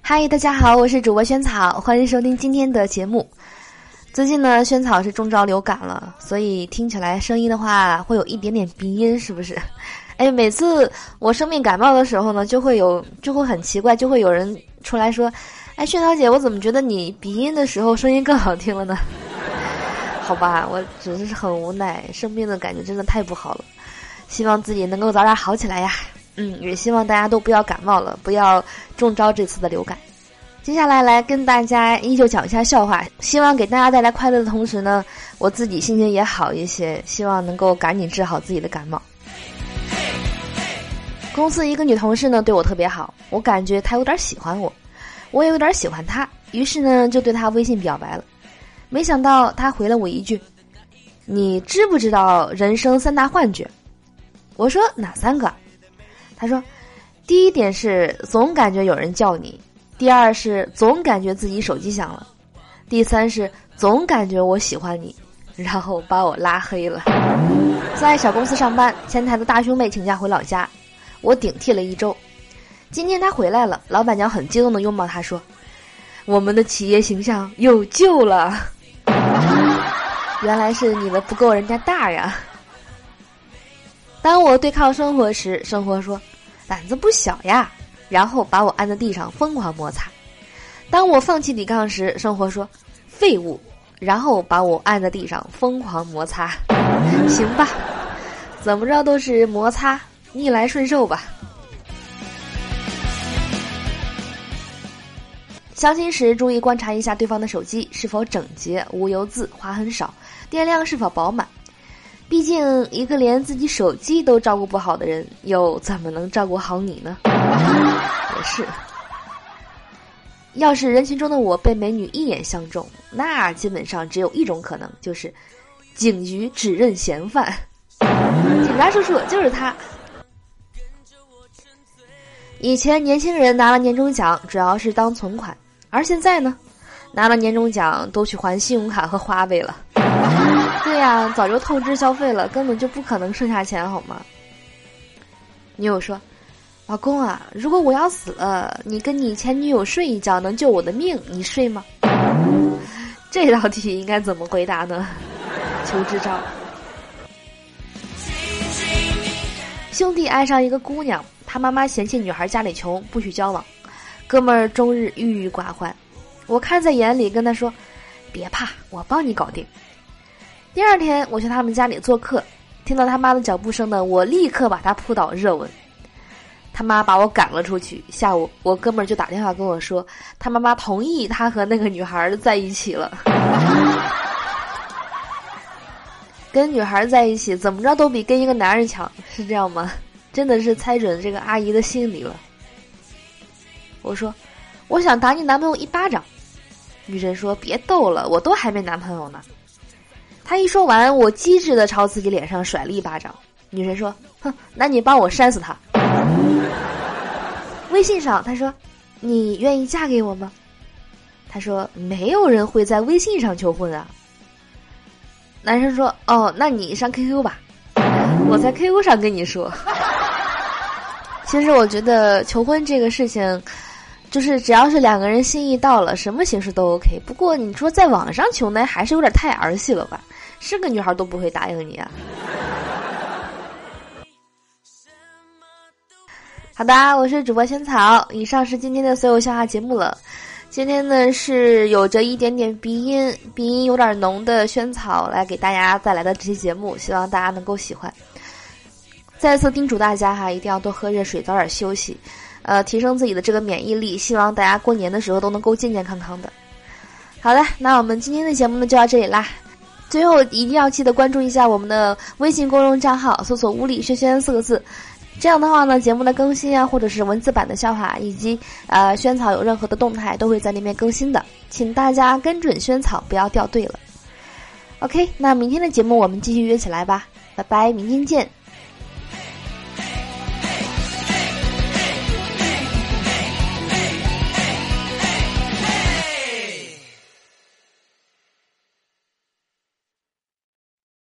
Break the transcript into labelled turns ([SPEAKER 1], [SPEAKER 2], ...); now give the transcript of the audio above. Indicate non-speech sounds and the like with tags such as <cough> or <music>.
[SPEAKER 1] 嗨，大家好，我是主播萱草，欢迎收听今天的节目。最近呢，萱草是中招流感了，所以听起来声音的话会有一点点鼻音，是不是？<laughs> 哎，每次我生病感冒的时候呢，就会有就会很奇怪，就会有人出来说：“哎，萱草姐，我怎么觉得你鼻音的时候声音更好听了呢？” <laughs> 好吧，我只是很无奈，生病的感觉真的太不好了，希望自己能够早点好起来呀。嗯，也希望大家都不要感冒了，不要中招这次的流感。接下来来跟大家依旧讲一下笑话，希望给大家带来快乐的同时呢，我自己心情也好一些，希望能够赶紧治好自己的感冒。公司一个女同事呢对我特别好，我感觉她有点喜欢我，我也有点喜欢她，于是呢就对她微信表白了。没想到她回了我一句：“你知不知道人生三大幻觉？”我说：“哪三个？”他说：“第一点是总感觉有人叫你。”第二是总感觉自己手机响了，第三是总感觉我喜欢你，然后把我拉黑了。在小公司上班，前台的大兄妹请假回老家，我顶替了一周。今天他回来了，老板娘很激动的拥抱他说：“我们的企业形象有救了。”原来是你们不够人家大呀。当我对抗生活时，生活说：“胆子不小呀。”然后把我按在地上疯狂摩擦。当我放弃抵抗时，生活说：“废物。”然后把我按在地上疯狂摩擦。行吧，怎么着都是摩擦，逆来顺受吧。相亲时注意观察一下对方的手机是否整洁、无油渍、划痕少、电量是否饱满。毕竟，一个连自己手机都照顾不好的人，又怎么能照顾好你呢？<laughs> 也是。要是人群中的我被美女一眼相中，那基本上只有一种可能，就是警局指认嫌犯。警察叔叔就是他。以前年轻人拿了年终奖，主要是当存款，而现在呢，拿了年终奖都去还信用卡和花呗了。对呀，早就透支消费了，根本就不可能剩下钱，好吗？女友说：“老公啊，如果我要死了，你跟你前女友睡一觉能救我的命，你睡吗？” <laughs> 这道题应该怎么回答呢？<laughs> 求支招。兄弟爱上一个姑娘，他妈妈嫌弃女孩家里穷，不许交往。哥们儿终日郁郁寡欢，我看在眼里，跟他说：“别怕，我帮你搞定。”第二天，我去他们家里做客，听到他妈的脚步声呢，我立刻把他扑倒热吻。他妈把我赶了出去。下午，我哥们儿就打电话跟我说，他妈妈同意他和那个女孩在一起了。跟女孩在一起，怎么着都比跟一个男人强，是这样吗？真的是猜准这个阿姨的心理了。我说，我想打你男朋友一巴掌。女神说：“别逗了，我都还没男朋友呢。”他一说完，我机智的朝自己脸上甩了一巴掌。女神说：“哼，那你帮我扇死他。”微信上他说：“你愿意嫁给我吗？”他说：“没有人会在微信上求婚啊。”男生说：“哦，那你上 QQ 吧，我在 QQ 上跟你说。”其实我觉得求婚这个事情，就是只要是两个人心意到了，什么形式都 OK。不过你说在网上求呢，还是有点太儿戏了吧？是个女孩都不会答应你啊！好的，我是主播萱草，以上是今天的所有笑话节目了。今天呢是有着一点点鼻音，鼻音有点浓的萱草来给大家带来的这期节目，希望大家能够喜欢。再次叮嘱大家哈，一定要多喝热水，早点休息，呃，提升自己的这个免疫力。希望大家过年的时候都能够健健康康的。好了，那我们今天的节目呢就到这里啦。最后一定要记得关注一下我们的微信公众账号，搜索“屋里轩轩”四个字。这样的话呢，节目的更新啊，或者是文字版的笑话，以及呃萱草有任何的动态，都会在那边更新的。请大家跟准萱草，不要掉队了。OK，那明天的节目我们继续约起来吧，拜拜，明天见。